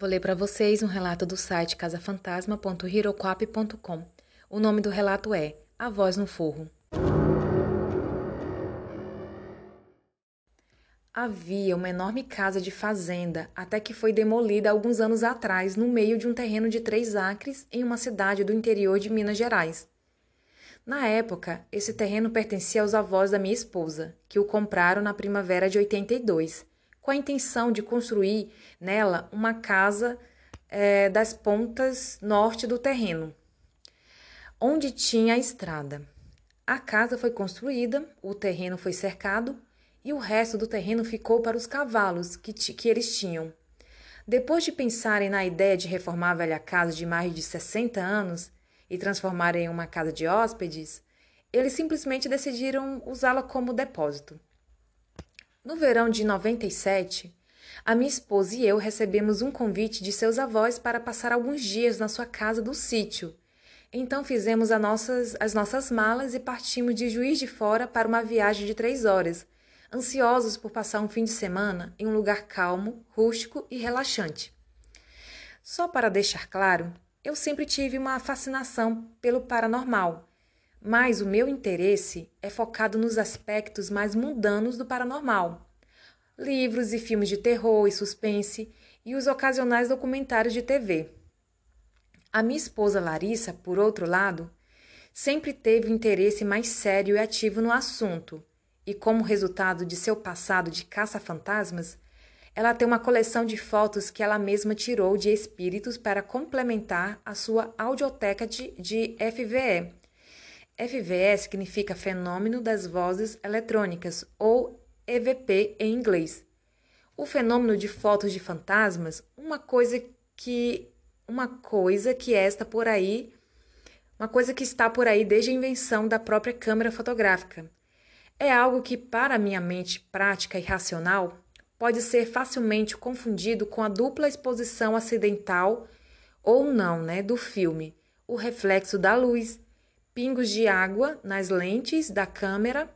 Vou ler para vocês um relato do site casafantasma.hiroquap.com. O nome do relato é A Voz no Forro. Havia uma enorme casa de fazenda, até que foi demolida alguns anos atrás, no meio de um terreno de três acres, em uma cidade do interior de Minas Gerais. Na época, esse terreno pertencia aos avós da minha esposa, que o compraram na primavera de 82 com a intenção de construir nela uma casa é, das pontas norte do terreno, onde tinha a estrada. A casa foi construída, o terreno foi cercado e o resto do terreno ficou para os cavalos que, que eles tinham. Depois de pensarem na ideia de reformar a velha casa de mais de 60 anos e transformar em uma casa de hóspedes, eles simplesmente decidiram usá-la como depósito. No verão de 97, a minha esposa e eu recebemos um convite de seus avós para passar alguns dias na sua casa do sítio. Então fizemos as nossas, as nossas malas e partimos de Juiz de Fora para uma viagem de três horas, ansiosos por passar um fim de semana em um lugar calmo, rústico e relaxante. Só para deixar claro, eu sempre tive uma fascinação pelo paranormal mas o meu interesse é focado nos aspectos mais mundanos do paranormal. Livros e filmes de terror e suspense e os ocasionais documentários de TV. A minha esposa Larissa, por outro lado, sempre teve um interesse mais sério e ativo no assunto, e como resultado de seu passado de caça-fantasmas, ela tem uma coleção de fotos que ela mesma tirou de espíritos para complementar a sua audioteca de, de FVE, FVE significa Fenômeno das Vozes Eletrônicas, ou EVP em inglês. O fenômeno de fotos de fantasmas, uma coisa que uma coisa que está por aí, uma coisa que está por aí desde a invenção da própria câmera fotográfica. É algo que para minha mente prática e racional pode ser facilmente confundido com a dupla exposição acidental ou não, né, do filme, o reflexo da luz pingos de água nas lentes da câmera,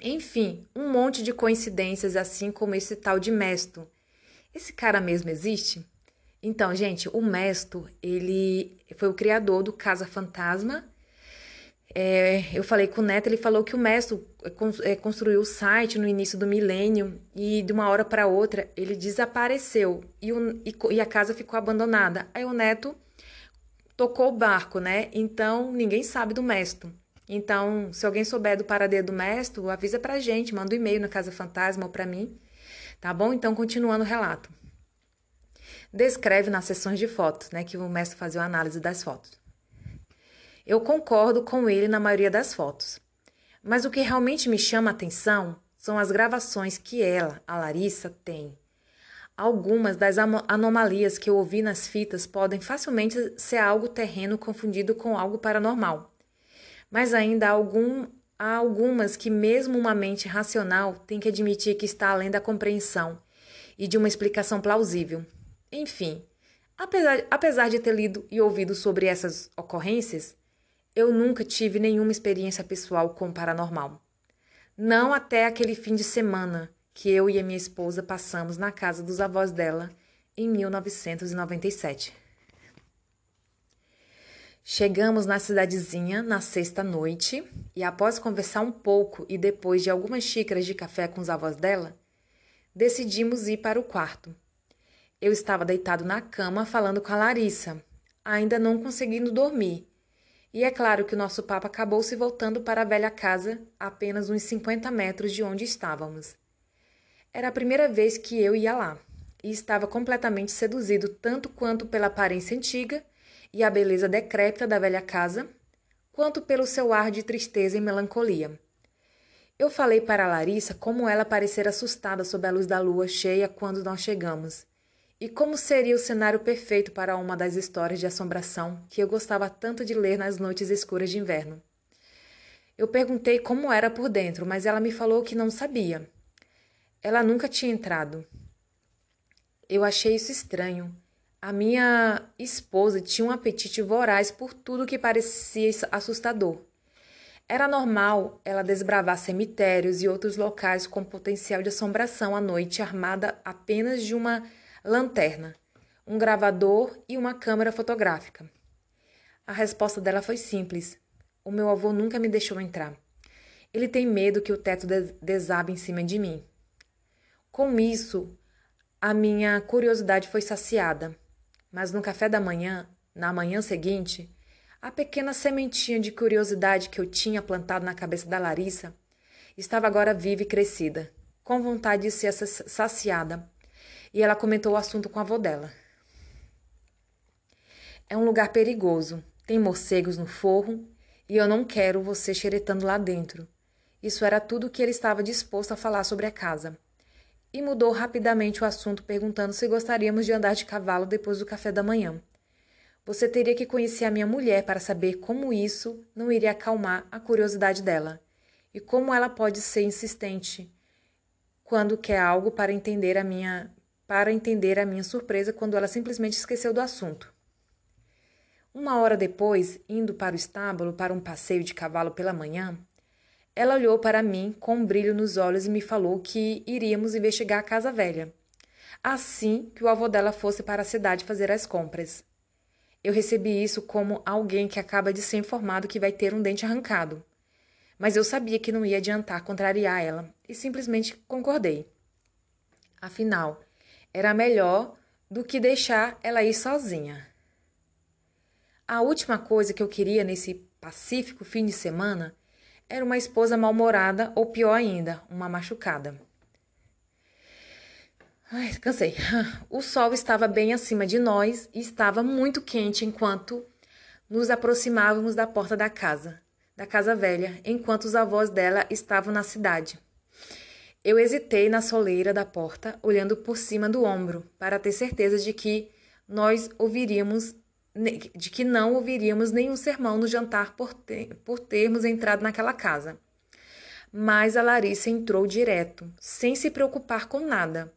enfim, um monte de coincidências, assim como esse tal de Mesto. Esse cara mesmo existe? Então, gente, o Mesto, ele foi o criador do Casa Fantasma. É, eu falei com o Neto, ele falou que o Mesto é, construiu o site no início do milênio e de uma hora para outra ele desapareceu e, o, e, e a casa ficou abandonada. Aí o Neto tocou o barco, né? Então ninguém sabe do Mesto. Então, se alguém souber do paradeiro do Mesto, avisa pra gente, manda um e-mail na Casa Fantasma ou pra mim. Tá bom? Então, continuando o relato. Descreve nas sessões de fotos, né? Que o mestre fazia a análise das fotos. Eu concordo com ele na maioria das fotos. Mas o que realmente me chama a atenção são as gravações que ela, a Larissa, tem Algumas das anomalias que eu ouvi nas fitas podem facilmente ser algo terreno confundido com algo paranormal. Mas ainda há, algum, há algumas que, mesmo uma mente racional, tem que admitir que está além da compreensão e de uma explicação plausível. Enfim, apesar, apesar de ter lido e ouvido sobre essas ocorrências, eu nunca tive nenhuma experiência pessoal com o paranormal. Não até aquele fim de semana que eu e a minha esposa passamos na casa dos avós dela em 1997. Chegamos na cidadezinha na sexta noite e, após conversar um pouco e depois de algumas xícaras de café com os avós dela, decidimos ir para o quarto. Eu estava deitado na cama falando com a Larissa, ainda não conseguindo dormir. E é claro que o nosso papo acabou se voltando para a velha casa, apenas uns 50 metros de onde estávamos. Era a primeira vez que eu ia lá e estava completamente seduzido tanto quanto pela aparência antiga e a beleza decrépita da velha casa, quanto pelo seu ar de tristeza e melancolia. Eu falei para Larissa como ela parecera assustada sob a luz da lua cheia quando nós chegamos, e como seria o cenário perfeito para uma das histórias de assombração que eu gostava tanto de ler nas noites escuras de inverno. Eu perguntei como era por dentro, mas ela me falou que não sabia ela nunca tinha entrado. Eu achei isso estranho. A minha esposa tinha um apetite voraz por tudo que parecia assustador. Era normal ela desbravar cemitérios e outros locais com potencial de assombração à noite, armada apenas de uma lanterna. um gravador e uma câmera fotográfica. A resposta dela foi simples: o meu avô nunca me deixou entrar. Ele tem medo que o teto desabe em cima de mim. Com isso, a minha curiosidade foi saciada. Mas no café da manhã, na manhã seguinte, a pequena sementinha de curiosidade que eu tinha plantado na cabeça da Larissa estava agora viva e crescida, com vontade de ser saciada. E ela comentou o assunto com a avó dela. É um lugar perigoso, tem morcegos no forro e eu não quero você xeretando lá dentro. Isso era tudo o que ele estava disposto a falar sobre a casa. E mudou rapidamente o assunto, perguntando se gostaríamos de andar de cavalo depois do café da manhã. Você teria que conhecer a minha mulher para saber como isso não iria acalmar a curiosidade dela e como ela pode ser insistente quando quer algo para entender a minha para entender a minha surpresa quando ela simplesmente esqueceu do assunto. Uma hora depois, indo para o estábulo para um passeio de cavalo pela manhã, ela olhou para mim com um brilho nos olhos e me falou que iríamos investigar a casa velha, assim que o avô dela fosse para a cidade fazer as compras. Eu recebi isso como alguém que acaba de ser informado que vai ter um dente arrancado. Mas eu sabia que não ia adiantar contrariar ela e simplesmente concordei. Afinal, era melhor do que deixar ela ir sozinha. A última coisa que eu queria nesse pacífico fim de semana era uma esposa mal-humorada ou pior ainda, uma machucada. Ai, cansei. O sol estava bem acima de nós e estava muito quente enquanto nos aproximávamos da porta da casa, da casa velha, enquanto os avós dela estavam na cidade. Eu hesitei na soleira da porta, olhando por cima do ombro, para ter certeza de que nós ouviríamos de que não ouviríamos nenhum sermão no jantar por, ter, por termos entrado naquela casa. Mas a Larissa entrou direto, sem se preocupar com nada.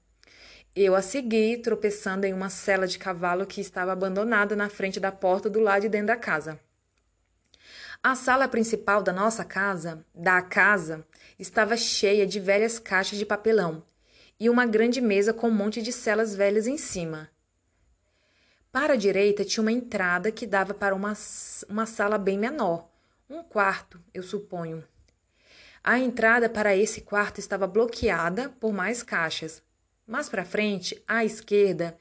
Eu a segui, tropeçando em uma cela de cavalo que estava abandonada na frente da porta do lado de dentro da casa. A sala principal da nossa casa, da casa, estava cheia de velhas caixas de papelão e uma grande mesa com um monte de celas velhas em cima. Para a direita tinha uma entrada que dava para uma, uma sala bem menor, um quarto, eu suponho. A entrada para esse quarto estava bloqueada por mais caixas. Mais para frente, à esquerda,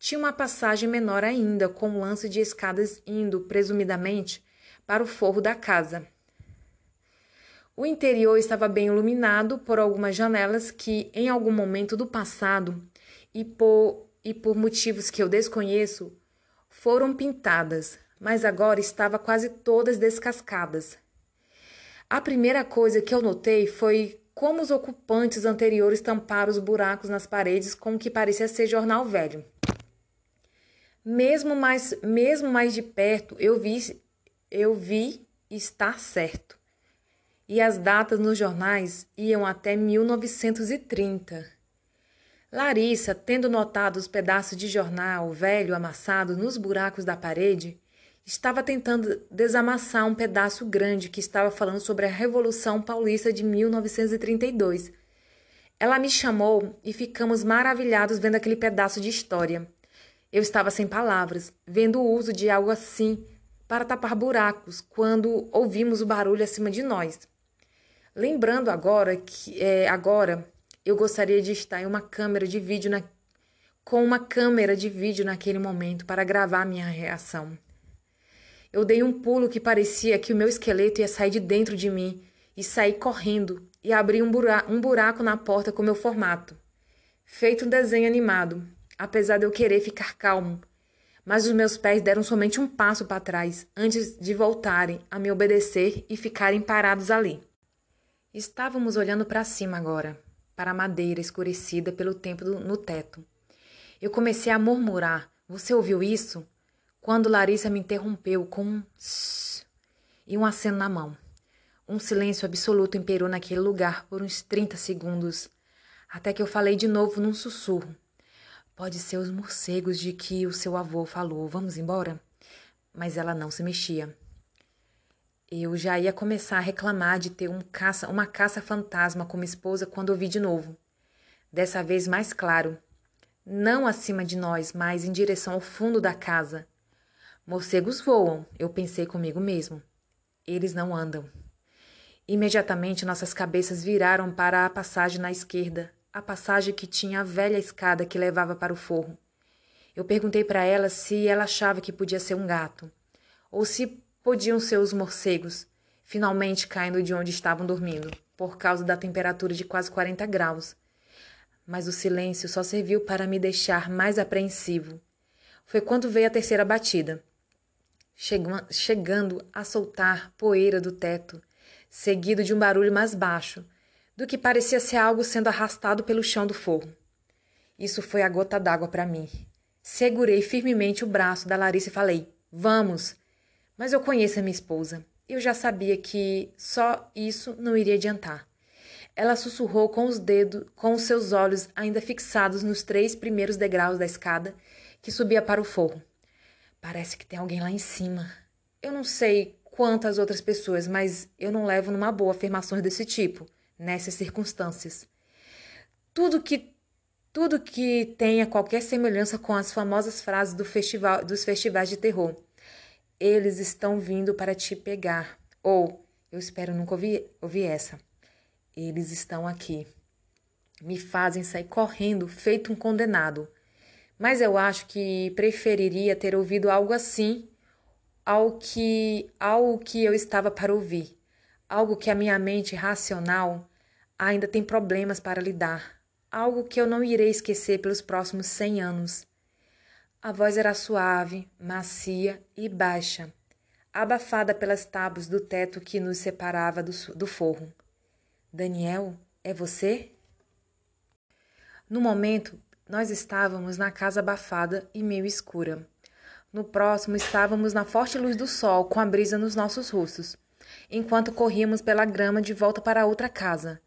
tinha uma passagem menor ainda, com um lance de escadas indo, presumidamente, para o forro da casa. O interior estava bem iluminado por algumas janelas que, em algum momento do passado, e por e por motivos que eu desconheço, foram pintadas, mas agora estava quase todas descascadas. A primeira coisa que eu notei foi como os ocupantes anteriores tamparam os buracos nas paredes com o que parecia ser jornal velho. Mesmo mais, mesmo mais de perto, eu vi, eu vi estar certo. E as datas nos jornais iam até 1930. Larissa, tendo notado os pedaços de jornal velho amassado nos buracos da parede, estava tentando desamassar um pedaço grande que estava falando sobre a Revolução Paulista de 1932. Ela me chamou e ficamos maravilhados vendo aquele pedaço de história. Eu estava sem palavras, vendo o uso de algo assim para tapar buracos quando ouvimos o barulho acima de nós. Lembrando agora que é, agora eu gostaria de estar em uma câmera de vídeo na... com uma câmera de vídeo naquele momento para gravar minha reação. Eu dei um pulo que parecia que o meu esqueleto ia sair de dentro de mim e saí correndo e abri um, bura... um buraco na porta com meu formato. Feito um desenho animado, apesar de eu querer ficar calmo. Mas os meus pés deram somente um passo para trás antes de voltarem a me obedecer e ficarem parados ali. Estávamos olhando para cima agora, para a madeira escurecida pelo tempo no teto. Eu comecei a murmurar. Você ouviu isso? Quando Larissa me interrompeu com um sss e um aceno na mão. Um silêncio absoluto imperou naquele lugar por uns 30 segundos, até que eu falei de novo num sussurro. Pode ser os morcegos de que o seu avô falou. Vamos embora? Mas ela não se mexia. Eu já ia começar a reclamar de ter um caça, uma caça fantasma como esposa quando ouvi de novo. Dessa vez mais claro. não acima de nós, mas em direção ao fundo da casa. Morcegos voam, eu pensei comigo mesmo. Eles não andam. Imediatamente nossas cabeças viraram para a passagem na esquerda, a passagem que tinha a velha escada que levava para o forro. Eu perguntei para ela se ela achava que podia ser um gato, ou se podiam ser os morcegos, finalmente caindo de onde estavam dormindo, por causa da temperatura de quase 40 graus. Mas o silêncio só serviu para me deixar mais apreensivo. Foi quando veio a terceira batida, chegando a soltar poeira do teto seguido de um barulho mais baixo, do que parecia ser algo sendo arrastado pelo chão do forro. Isso foi a gota d'água para mim. Segurei firmemente o braço da Larissa e falei: Vamos! Mas eu conheço a minha esposa. Eu já sabia que só isso não iria adiantar. Ela sussurrou com os dedos, com os seus olhos ainda fixados nos três primeiros degraus da escada que subia para o forro. Parece que tem alguém lá em cima. Eu não sei quanto às outras pessoas, mas eu não levo numa boa afirmações desse tipo, nessas circunstâncias. Tudo que tudo que tenha qualquer semelhança com as famosas frases do festival, dos festivais de terror. Eles estão vindo para te pegar. Ou, eu espero nunca ouvir, ouvir essa. Eles estão aqui. Me fazem sair correndo, feito um condenado. Mas eu acho que preferiria ter ouvido algo assim ao que, ao que eu estava para ouvir, algo que a minha mente racional ainda tem problemas para lidar, algo que eu não irei esquecer pelos próximos cem anos. A voz era suave, macia e baixa, abafada pelas tábuas do teto que nos separava do, do forro. Daniel, é você? No momento, nós estávamos na casa abafada e meio escura. No próximo, estávamos na forte luz do sol, com a brisa nos nossos rostos, enquanto corríamos pela grama de volta para outra casa.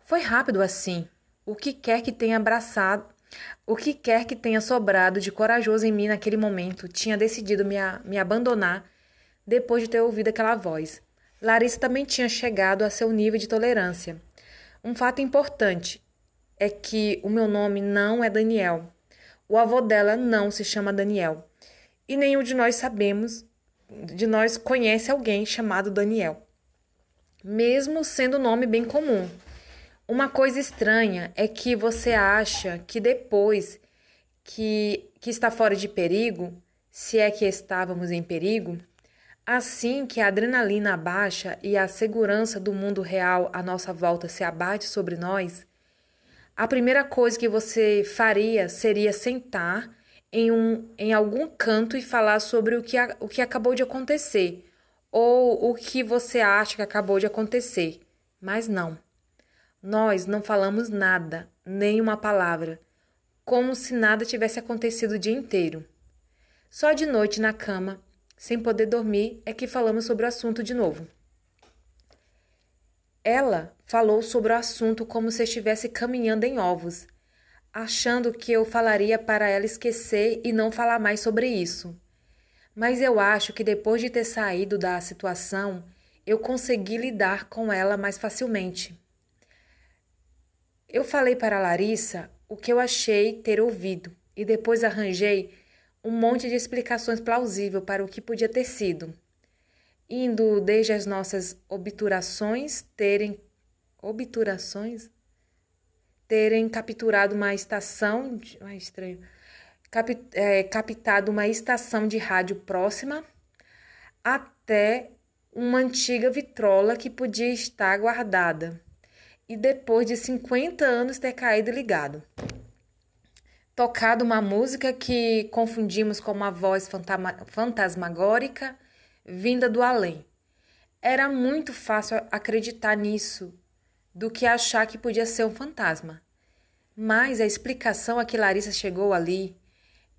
Foi rápido assim. O que quer que tenha abraçado, o que quer que tenha sobrado de corajoso em mim naquele momento, tinha decidido me, a, me abandonar depois de ter ouvido aquela voz. Larissa também tinha chegado a seu nível de tolerância. Um fato importante é que o meu nome não é Daniel. O avô dela não se chama Daniel e nenhum de nós sabemos, de nós conhece alguém chamado Daniel, mesmo sendo nome bem comum. Uma coisa estranha é que você acha que depois que, que está fora de perigo, se é que estávamos em perigo, assim que a adrenalina abaixa e a segurança do mundo real à nossa volta se abate sobre nós, a primeira coisa que você faria seria sentar em, um, em algum canto e falar sobre o que, a, o que acabou de acontecer ou o que você acha que acabou de acontecer. Mas não. Nós não falamos nada, nem uma palavra, como se nada tivesse acontecido o dia inteiro. Só de noite na cama, sem poder dormir, é que falamos sobre o assunto de novo. Ela falou sobre o assunto como se estivesse caminhando em ovos achando que eu falaria para ela esquecer e não falar mais sobre isso. Mas eu acho que depois de ter saído da situação, eu consegui lidar com ela mais facilmente. Eu falei para Larissa o que eu achei ter ouvido e depois arranjei um monte de explicações plausíveis para o que podia ter sido, indo desde as nossas obturações terem obturações? Terem capturado uma estação, de, estranho, cap, é, captado uma estação de rádio próxima até uma antiga vitrola que podia estar guardada e depois de 50 anos ter caído ligado. Tocado uma música que confundimos com uma voz fantasmagórica vinda do além. Era muito fácil acreditar nisso do que achar que podia ser um fantasma. Mas a explicação a que Larissa chegou ali,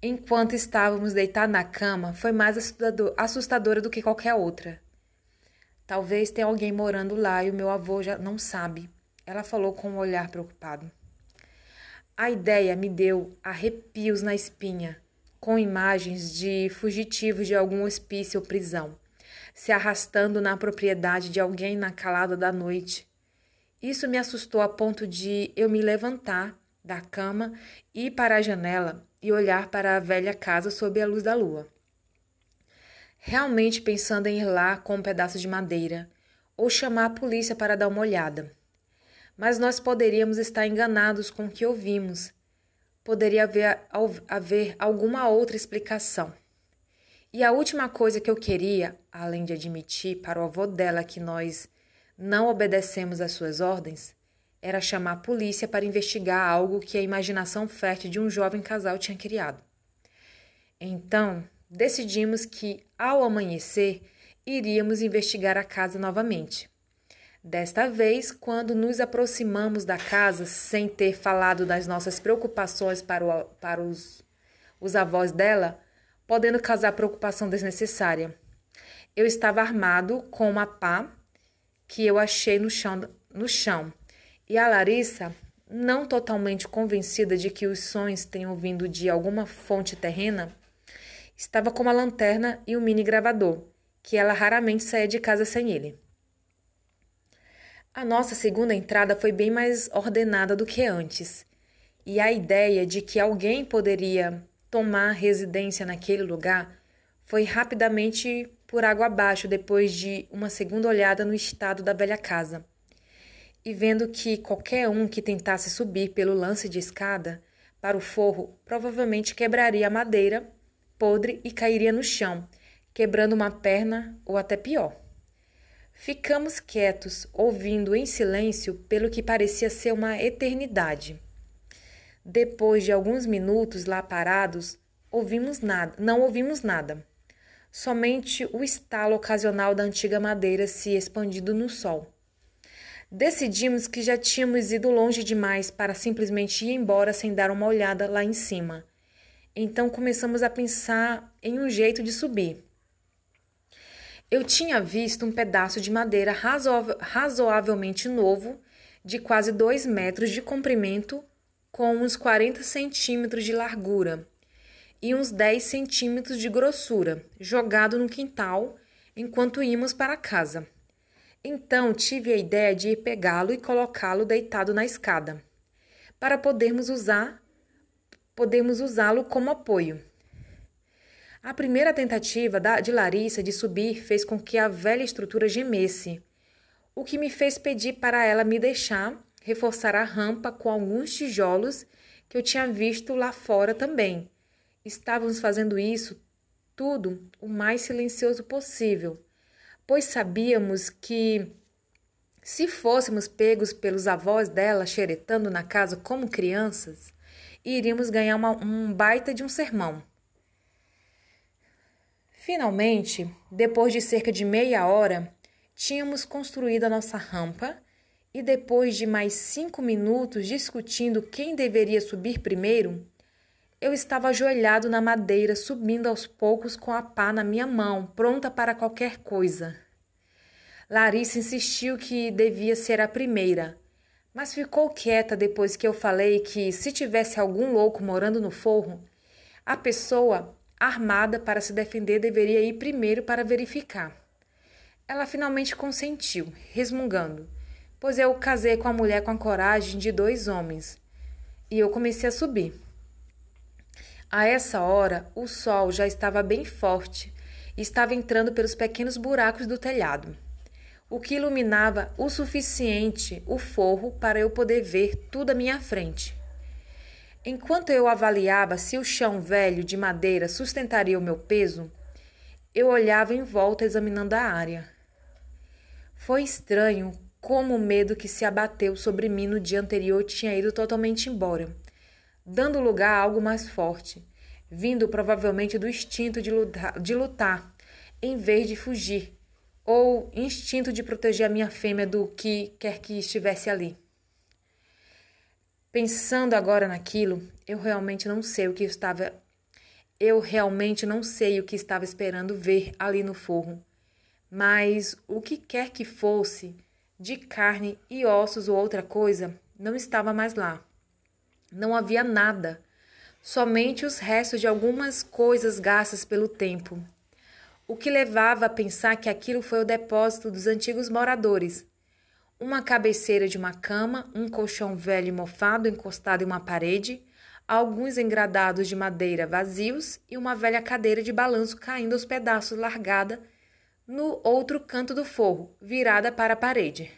enquanto estávamos deitados na cama, foi mais assustadora do que qualquer outra. Talvez tenha alguém morando lá e o meu avô já não sabe. Ela falou com um olhar preocupado. A ideia me deu arrepios na espinha, com imagens de fugitivos de algum hospício ou prisão, se arrastando na propriedade de alguém na calada da noite, isso me assustou a ponto de eu me levantar da cama, ir para a janela e olhar para a velha casa sob a luz da lua. Realmente pensando em ir lá com um pedaço de madeira ou chamar a polícia para dar uma olhada. Mas nós poderíamos estar enganados com o que ouvimos. Poderia haver, haver alguma outra explicação. E a última coisa que eu queria, além de admitir para o avô dela que nós não obedecemos às suas ordens, era chamar a polícia para investigar algo que a imaginação fértil de um jovem casal tinha criado. Então, decidimos que, ao amanhecer, iríamos investigar a casa novamente. Desta vez, quando nos aproximamos da casa sem ter falado das nossas preocupações para, o, para os, os avós dela, podendo causar preocupação desnecessária. Eu estava armado com uma pá que eu achei no chão, no chão. E a Larissa, não totalmente convencida de que os sons tenham vindo de alguma fonte terrena, estava com uma lanterna e um mini gravador, que ela raramente saía de casa sem ele. A nossa segunda entrada foi bem mais ordenada do que antes, e a ideia de que alguém poderia tomar residência naquele lugar foi rapidamente por água abaixo depois de uma segunda olhada no estado da velha casa. E vendo que qualquer um que tentasse subir pelo lance de escada para o forro provavelmente quebraria a madeira podre e cairia no chão, quebrando uma perna ou até pior. Ficamos quietos, ouvindo em silêncio pelo que parecia ser uma eternidade. Depois de alguns minutos lá parados, ouvimos nada, não ouvimos nada. Somente o estalo ocasional da antiga madeira se expandindo no sol. Decidimos que já tínhamos ido longe demais para simplesmente ir embora sem dar uma olhada lá em cima. Então começamos a pensar em um jeito de subir. Eu tinha visto um pedaço de madeira razoavelmente novo, de quase dois metros de comprimento com uns 40 centímetros de largura e uns 10 centímetros de grossura, jogado no quintal enquanto íamos para casa. Então tive a ideia de ir pegá-lo e colocá-lo deitado na escada, para podermos usar podemos usá-lo como apoio. A primeira tentativa de Larissa de subir fez com que a velha estrutura gemesse, o que me fez pedir para ela me deixar reforçar a rampa com alguns tijolos que eu tinha visto lá fora também. Estávamos fazendo isso tudo o mais silencioso possível, pois sabíamos que se fôssemos pegos pelos avós dela xeretando na casa como crianças, iríamos ganhar uma, um baita de um sermão. Finalmente, depois de cerca de meia hora, tínhamos construído a nossa rampa e depois de mais cinco minutos discutindo quem deveria subir primeiro, eu estava ajoelhado na madeira, subindo aos poucos com a pá na minha mão, pronta para qualquer coisa. Larissa insistiu que devia ser a primeira, mas ficou quieta depois que eu falei que, se tivesse algum louco morando no forro, a pessoa armada para se defender deveria ir primeiro para verificar. Ela finalmente consentiu, resmungando pois eu casei com a mulher com a coragem de dois homens. E eu comecei a subir. A essa hora, o sol já estava bem forte e estava entrando pelos pequenos buracos do telhado, o que iluminava o suficiente o forro para eu poder ver tudo à minha frente. Enquanto eu avaliava se o chão velho de madeira sustentaria o meu peso, eu olhava em volta examinando a área. Foi estranho como o medo que se abateu sobre mim no dia anterior tinha ido totalmente embora, dando lugar a algo mais forte, vindo provavelmente do instinto de lutar, de lutar em vez de fugir, ou instinto de proteger a minha fêmea do que quer que estivesse ali. Pensando agora naquilo, eu realmente não sei o que estava eu realmente não sei o que estava esperando ver ali no forro, mas o que quer que fosse, de carne e ossos ou outra coisa não estava mais lá. Não havia nada, somente os restos de algumas coisas gastas pelo tempo, o que levava a pensar que aquilo foi o depósito dos antigos moradores, uma cabeceira de uma cama, um colchão velho e mofado encostado em uma parede, alguns engradados de madeira vazios e uma velha cadeira de balanço caindo aos pedaços largada no outro canto do forro, virada para a parede.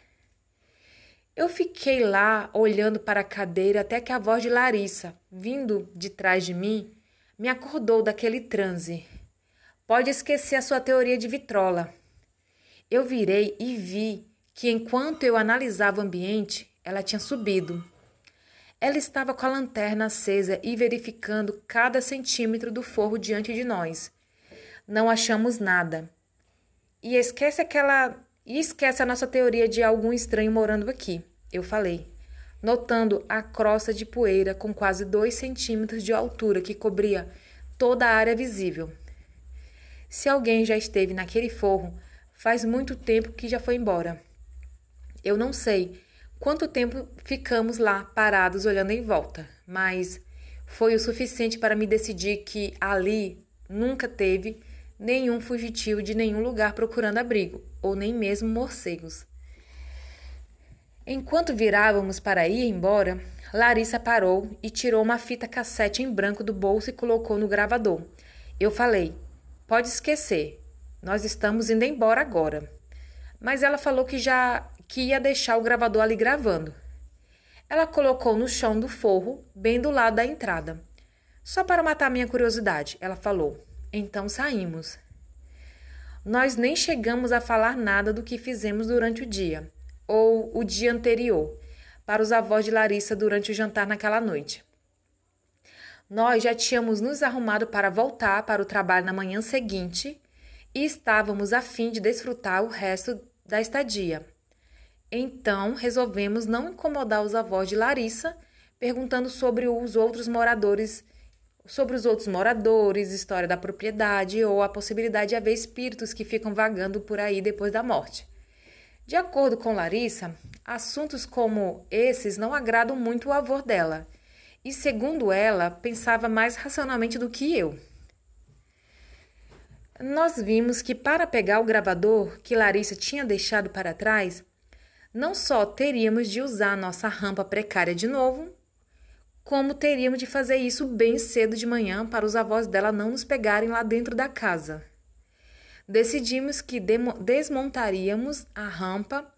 Eu fiquei lá olhando para a cadeira até que a voz de Larissa, vindo de trás de mim, me acordou daquele transe. Pode esquecer a sua teoria de vitrola. Eu virei e vi que enquanto eu analisava o ambiente, ela tinha subido. Ela estava com a lanterna acesa e verificando cada centímetro do forro diante de nós. Não achamos nada. E esquece aquela. E esquece a nossa teoria de algum estranho morando aqui, eu falei, notando a crosta de poeira com quase dois centímetros de altura que cobria toda a área visível. Se alguém já esteve naquele forro, faz muito tempo que já foi embora. Eu não sei quanto tempo ficamos lá parados olhando em volta, mas foi o suficiente para me decidir que ali nunca teve nenhum fugitivo de nenhum lugar procurando abrigo, ou nem mesmo morcegos. Enquanto virávamos para ir embora, Larissa parou e tirou uma fita cassete em branco do bolso e colocou no gravador. Eu falei: Pode esquecer, nós estamos indo embora agora. Mas ela falou que já que ia deixar o gravador ali gravando. Ela colocou no chão do forro, bem do lado da entrada. Só para matar minha curiosidade, ela falou. Então saímos. Nós nem chegamos a falar nada do que fizemos durante o dia, ou o dia anterior, para os avós de Larissa durante o jantar naquela noite. Nós já tínhamos nos arrumado para voltar para o trabalho na manhã seguinte e estávamos a fim de desfrutar o resto da estadia. Então, resolvemos não incomodar os avós de Larissa, perguntando sobre os outros moradores, sobre os outros moradores, história da propriedade ou a possibilidade de haver espíritos que ficam vagando por aí depois da morte. De acordo com Larissa, assuntos como esses não agradam muito o avô dela, e segundo ela, pensava mais racionalmente do que eu. Nós vimos que para pegar o gravador que Larissa tinha deixado para trás, não só teríamos de usar a nossa rampa precária de novo, como teríamos de fazer isso bem cedo de manhã para os avós dela não nos pegarem lá dentro da casa. Decidimos que desmontaríamos a rampa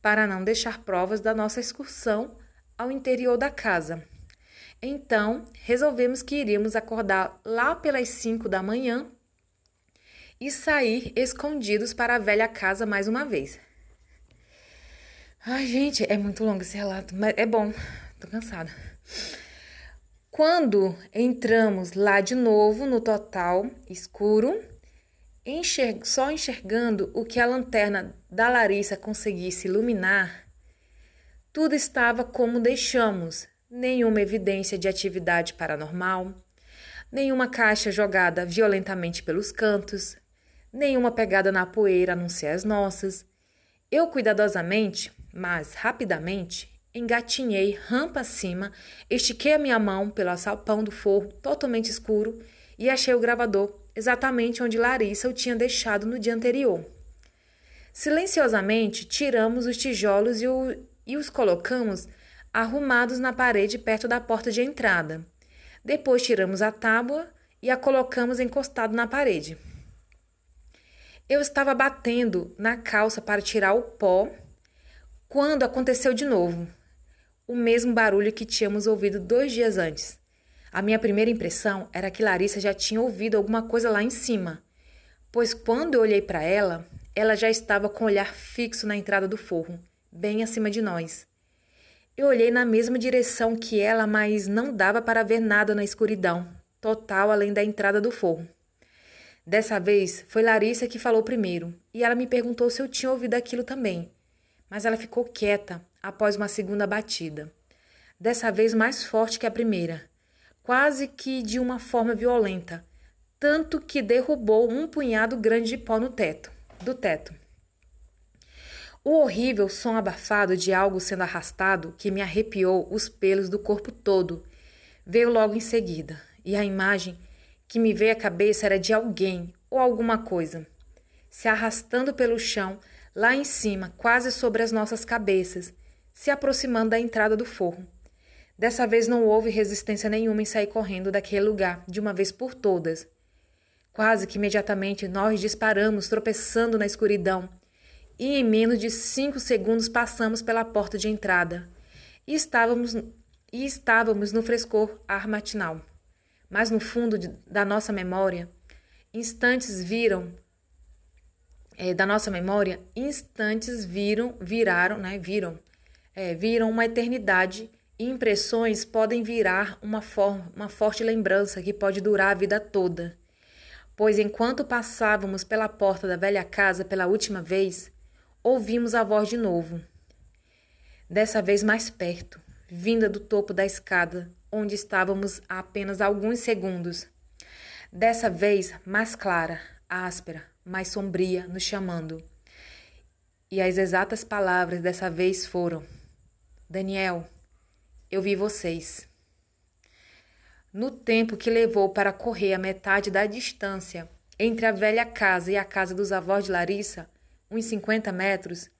para não deixar provas da nossa excursão ao interior da casa. Então, resolvemos que iríamos acordar lá pelas cinco da manhã e sair escondidos para a velha casa mais uma vez. Ai, gente, é muito longo esse relato, mas é bom. Tô cansada. Quando entramos lá de novo no total escuro, só enxergando o que a lanterna da Larissa conseguisse iluminar, tudo estava como deixamos, nenhuma evidência de atividade paranormal, nenhuma caixa jogada violentamente pelos cantos, nenhuma pegada na poeira a não ser as nossas. Eu cuidadosamente mas rapidamente engatinhei rampa acima, estiquei a minha mão pelo assalpão do forro totalmente escuro e achei o gravador exatamente onde Larissa o tinha deixado no dia anterior. Silenciosamente tiramos os tijolos e, o, e os colocamos arrumados na parede perto da porta de entrada. Depois tiramos a tábua e a colocamos encostado na parede. Eu estava batendo na calça para tirar o pó quando aconteceu de novo, o mesmo barulho que tínhamos ouvido dois dias antes. A minha primeira impressão era que Larissa já tinha ouvido alguma coisa lá em cima, pois quando eu olhei para ela, ela já estava com o olhar fixo na entrada do forro, bem acima de nós. Eu olhei na mesma direção que ela, mas não dava para ver nada na escuridão, total além da entrada do forro. Dessa vez foi Larissa que falou primeiro, e ela me perguntou se eu tinha ouvido aquilo também mas ela ficou quieta após uma segunda batida, dessa vez mais forte que a primeira, quase que de uma forma violenta, tanto que derrubou um punhado grande de pó no teto, do teto. O horrível som abafado de algo sendo arrastado que me arrepiou os pelos do corpo todo veio logo em seguida, e a imagem que me veio à cabeça era de alguém ou alguma coisa se arrastando pelo chão lá em cima, quase sobre as nossas cabeças, se aproximando da entrada do forro. Dessa vez não houve resistência nenhuma em sair correndo daquele lugar, de uma vez por todas. Quase que imediatamente nós disparamos, tropeçando na escuridão, e em menos de cinco segundos passamos pela porta de entrada. E estávamos, e estávamos no frescor ar matinal. Mas no fundo de, da nossa memória, instantes viram é, da nossa memória, instantes viram, viraram, né, viram, é, viram uma eternidade e impressões podem virar uma, uma forte lembrança que pode durar a vida toda. Pois enquanto passávamos pela porta da velha casa pela última vez, ouvimos a voz de novo. Dessa vez mais perto, vinda do topo da escada, onde estávamos há apenas alguns segundos. Dessa vez mais clara, áspera, mais sombria, nos chamando. E as exatas palavras dessa vez foram: Daniel, eu vi vocês. No tempo que levou para correr a metade da distância entre a velha casa e a casa dos avós de Larissa, uns 50 metros,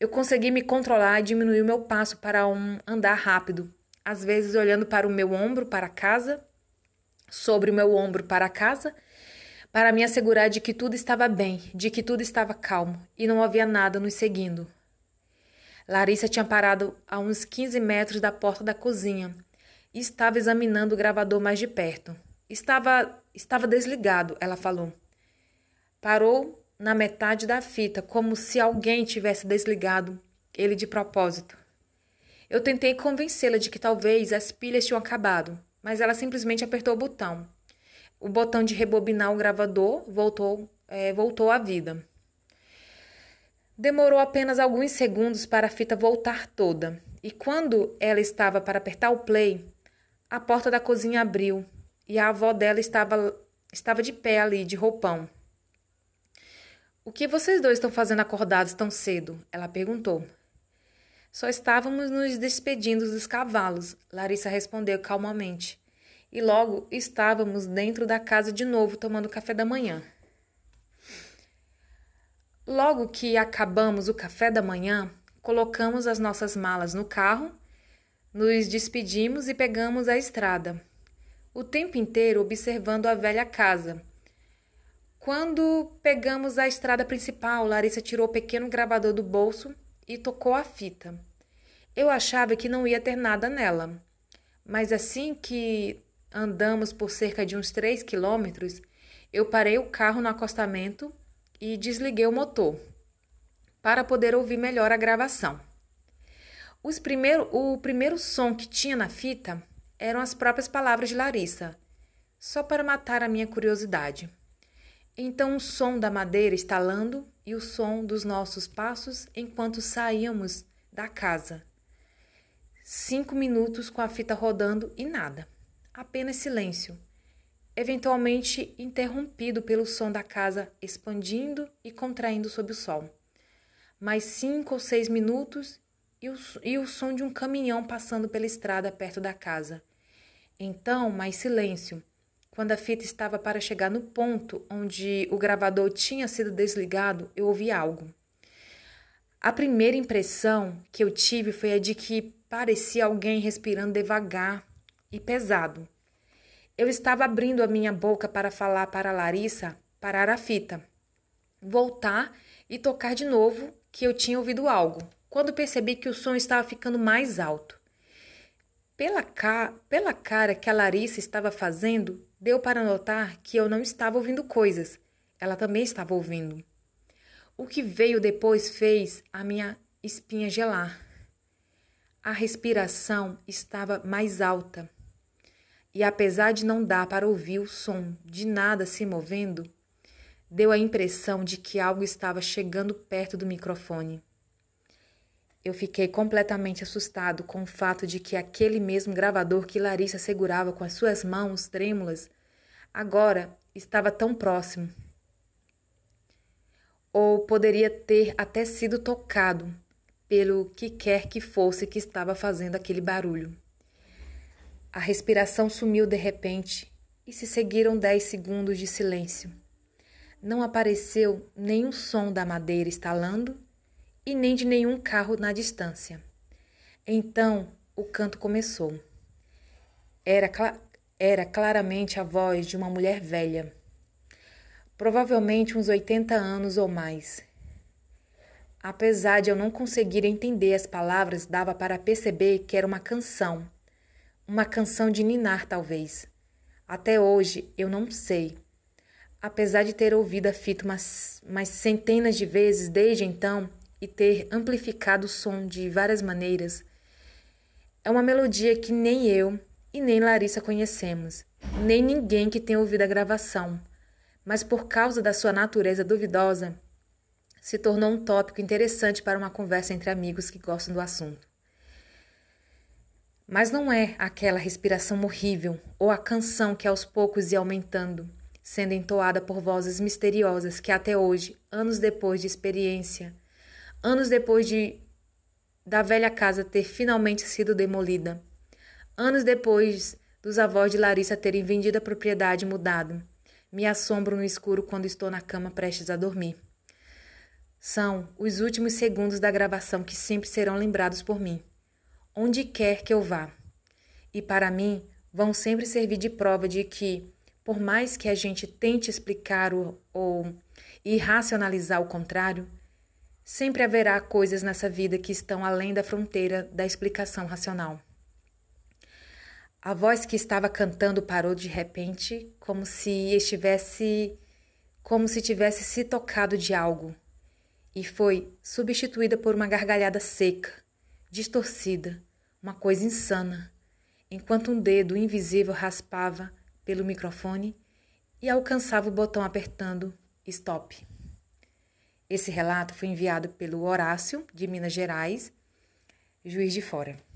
eu consegui me controlar e diminuir o meu passo para um andar rápido, às vezes olhando para o meu ombro para casa, sobre o meu ombro para casa, para me assegurar de que tudo estava bem, de que tudo estava calmo e não havia nada nos seguindo. Larissa tinha parado a uns 15 metros da porta da cozinha e estava examinando o gravador mais de perto. Estava, estava desligado, ela falou. Parou na metade da fita, como se alguém tivesse desligado ele de propósito. Eu tentei convencê-la de que talvez as pilhas tinham acabado, mas ela simplesmente apertou o botão. O botão de rebobinar o gravador voltou, é, voltou à vida. Demorou apenas alguns segundos para a fita voltar toda, e quando ela estava para apertar o play, a porta da cozinha abriu e a avó dela estava, estava de pé ali, de roupão. O que vocês dois estão fazendo acordados tão cedo? Ela perguntou. Só estávamos nos despedindo dos cavalos, Larissa respondeu calmamente. E logo estávamos dentro da casa de novo tomando café da manhã. Logo que acabamos o café da manhã, colocamos as nossas malas no carro nos despedimos e pegamos a estrada, o tempo inteiro observando a velha casa. Quando pegamos a estrada principal, Larissa tirou o pequeno gravador do bolso e tocou a fita. Eu achava que não ia ter nada nela, mas assim que andamos por cerca de uns três quilômetros, eu parei o carro no acostamento e desliguei o motor para poder ouvir melhor a gravação. Primeiro, o primeiro som que tinha na fita eram as próprias palavras de Larissa, só para matar a minha curiosidade. Então o som da madeira estalando e o som dos nossos passos enquanto saíamos da casa. Cinco minutos com a fita rodando e nada. Apenas silêncio, eventualmente interrompido pelo som da casa expandindo e contraindo sob o sol. Mais cinco ou seis minutos e o, e o som de um caminhão passando pela estrada perto da casa. Então, mais silêncio. Quando a fita estava para chegar no ponto onde o gravador tinha sido desligado, eu ouvi algo. A primeira impressão que eu tive foi a de que parecia alguém respirando devagar e pesado. Eu estava abrindo a minha boca para falar para Larissa parar a fita, voltar e tocar de novo que eu tinha ouvido algo quando percebi que o som estava ficando mais alto. Pela, ca... Pela cara que a Larissa estava fazendo, deu para notar que eu não estava ouvindo coisas. Ela também estava ouvindo. O que veio depois fez a minha espinha gelar. A respiração estava mais alta. E apesar de não dar para ouvir o som de nada se movendo, deu a impressão de que algo estava chegando perto do microfone. Eu fiquei completamente assustado com o fato de que aquele mesmo gravador que Larissa segurava com as suas mãos trêmulas agora estava tão próximo. Ou poderia ter até sido tocado pelo que quer que fosse que estava fazendo aquele barulho. A respiração sumiu de repente e se seguiram dez segundos de silêncio. Não apareceu nenhum som da madeira estalando e nem de nenhum carro na distância. Então o canto começou. Era, cl era claramente a voz de uma mulher velha, provavelmente uns 80 anos ou mais. Apesar de eu não conseguir entender as palavras, dava para perceber que era uma canção. Uma canção de ninar, talvez. Até hoje eu não sei. Apesar de ter ouvido a fita umas, umas centenas de vezes desde então e ter amplificado o som de várias maneiras, é uma melodia que nem eu e nem Larissa conhecemos, nem ninguém que tenha ouvido a gravação, mas por causa da sua natureza duvidosa, se tornou um tópico interessante para uma conversa entre amigos que gostam do assunto. Mas não é aquela respiração horrível ou a canção que aos poucos ia aumentando, sendo entoada por vozes misteriosas que até hoje, anos depois de experiência, anos depois de da velha casa ter finalmente sido demolida, anos depois dos avós de Larissa terem vendido a propriedade e mudado, me assombro no escuro quando estou na cama prestes a dormir. São os últimos segundos da gravação que sempre serão lembrados por mim, onde quer que eu vá. E para mim, vão sempre servir de prova de que, por mais que a gente tente explicar o, ou irracionalizar o contrário, sempre haverá coisas nessa vida que estão além da fronteira da explicação racional. A voz que estava cantando parou de repente, como se estivesse como se tivesse se tocado de algo e foi substituída por uma gargalhada seca, distorcida, uma coisa insana, enquanto um dedo invisível raspava pelo microfone e alcançava o botão apertando stop. Esse relato foi enviado pelo Horácio, de Minas Gerais, juiz de fora.